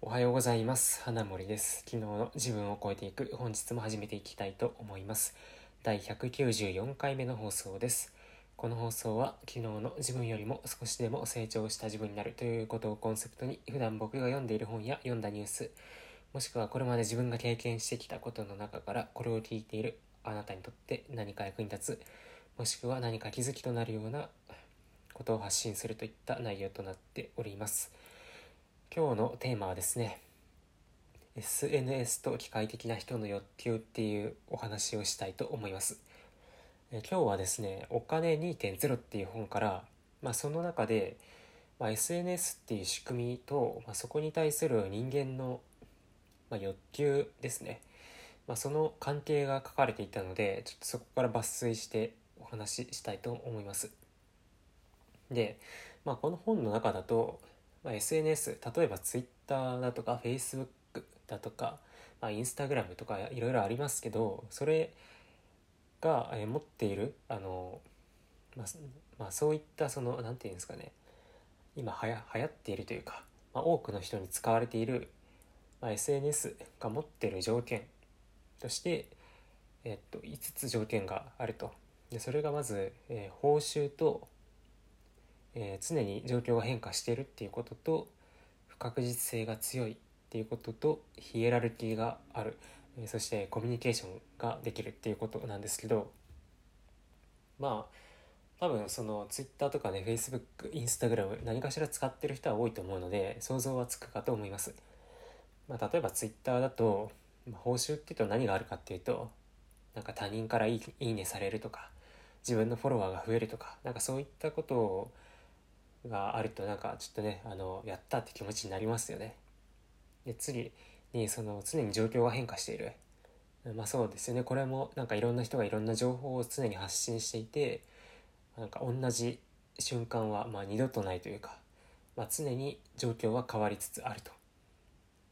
おはようございます。花森です。昨日の自分を超えていく本日も始めていきたいと思います。第194回目の放送です。この放送は昨日の自分よりも少しでも成長した自分になるということをコンセプトに普段僕が読んでいる本や読んだニュースもしくはこれまで自分が経験してきたことの中からこれを聞いているあなたにとって何か役に立つもしくは何か気づきとなるようなことを発信するといった内容となっております。今日のテーマはですね SNS と機械的な人の欲求っていうお話をしたいと思います。え今日はですね「お金2.0」っていう本から、まあ、その中で、まあ、SNS っていう仕組みと、まあ、そこに対する人間の、ま欲求ですね、まその関係が書かれていたのでちょっとそこから抜粋してお話ししたいと思います。で、まあ、この本の中だとまあ、SNS 例えば Twitter だとか Facebook だとか、まあ、Instagram とかいろいろありますけどそれが、え持っているあの、まあ、まあ、そういったその何て言うんですかね今はや流行っているというか、まあ、多くの人に使われている、まあ、SNS が持っている条件として、えっと、5つ条件があると。でそれがまず、えー、報酬とえー、常に状況が変化しているっていうことと不確実性が強いっていうこととヒエラルキーがある、えー、そしてコミュニケーションができるっていうことなんですけどまあ多分その Twitter とかね Facebook、Instagram 何かしら使ってる人は多いと思うので想像はつくかと思います。まあ、例えば Twitter だと、まあ、報酬っていうと何があるかっていうとなんか他人からいいいいねされるとか自分のフォロワーが増えるとかなんかそういったことをがあるとなんかちょっとねあのやったって気持ちになりますよね。で次にその常に状況が変化している。まあそうですよねこれもなんかいろんな人がいろんな情報を常に発信していてなんか同じ瞬間はま二度とないというか、まあ、常に状況は変わりつつあると。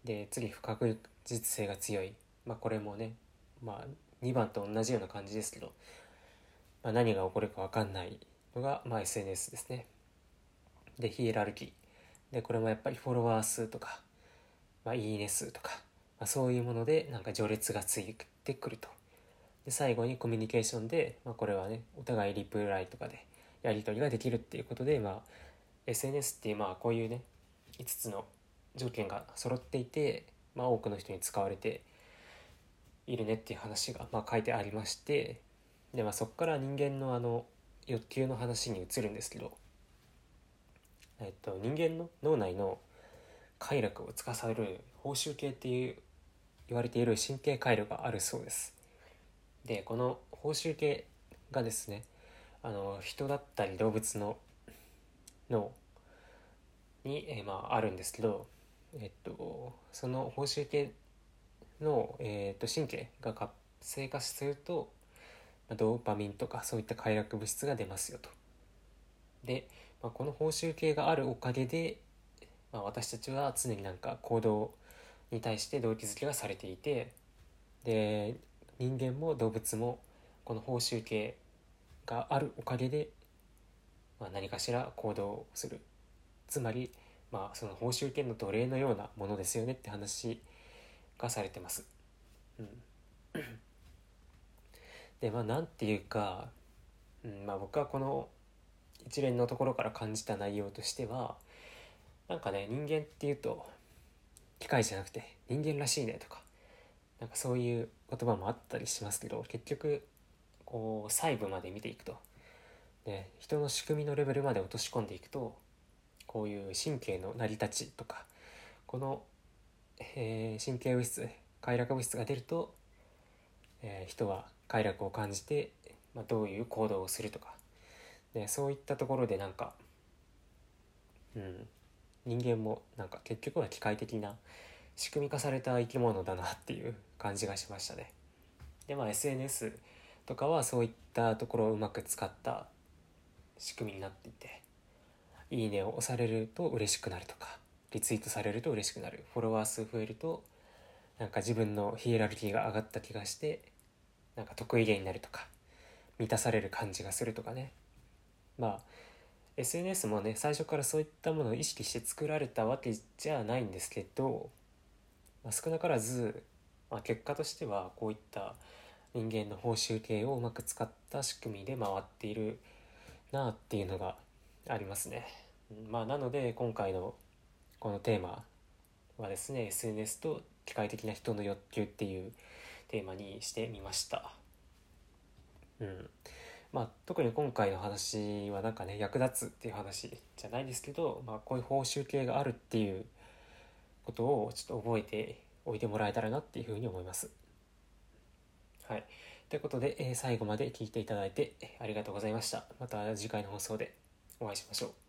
で次不確実性が強い、まあ、これもね、まあ、2番と同じような感じですけど、まあ、何が起こるか分かんないのが、ま、SNS ですね。でヒエラルキー。でこれもやっぱりフォロワー数とか、まあ、いいね数とか、まあ、そういうものでなんか序列がついてくると。で最後にコミュニケーションで、まあ、これはねお互いリプライとかでやり取りができるっていうことで、まあ、SNS っていうまあこういうね5つの条件が揃っていて、まあ、多くの人に使われているねっていう話が、まあ、書いてありましてで、まあ、そこから人間のあの欲求の話に移るんですけどえっと、人間の脳内の快楽を司る報酬系っていう言われている神経回路があるそうですでこの報酬系がですねあの人だったり動物の脳に、えー、まあ、あるんですけど、えっと、その報酬系の、えっと、神経が活性化するとドーパミンとかそういった快楽物質が出ますよと。でまあ、この報酬系があるおかげで、まあ、私たちは常になんか行動に対して動機づけがされていてで人間も動物もこの報酬系があるおかげで、まあ、何かしら行動をするつまり、まあ、その報酬系の奴隷のようなものですよねって話がされてます。うん、でまあなんていうか、うんまあ、僕はこの一連のところから感じた内容としてはなんかね人間っていうと機械じゃなくて人間らしいねとかなんかそういう言葉もあったりしますけど結局こう細部まで見ていくとで人の仕組みのレベルまで落とし込んでいくとこういう神経の成り立ちとかこの、えー、神経物質快楽物質が出ると、えー、人は快楽を感じて、まあ、どういう行動をするとかでそういったところでなんかうん人間もなんか結局は機械的な仕組み化された生き物だなっていう感じがしましたね。でまあ SNS とかはそういったところをうまく使った仕組みになっていて「いいね」を押されると嬉しくなるとかリツイートされると嬉しくなるフォロワー数増えるとなんか自分のヒエラルキーが上がった気がしてなんか得意げになるとか満たされる感じがするとかねまあ SNS もね最初からそういったものを意識して作られたわけじゃないんですけど、まあ、少なからず、まあ、結果としてはこういった人間の報酬系をうまく使った仕組みで回っているなっていうのがありますね。まあ、なので今回のこのテーマはですね SNS と機械的な人の欲求っていうテーマにしてみました。うんまあ、特に今回の話はなんかね役立つっていう話じゃないですけど、まあ、こういう報酬系があるっていうことをちょっと覚えておいてもらえたらなっていうふうに思います。はい。ということで、えー、最後まで聞いていただいてありがとうございました。また次回の放送でお会いしましょう。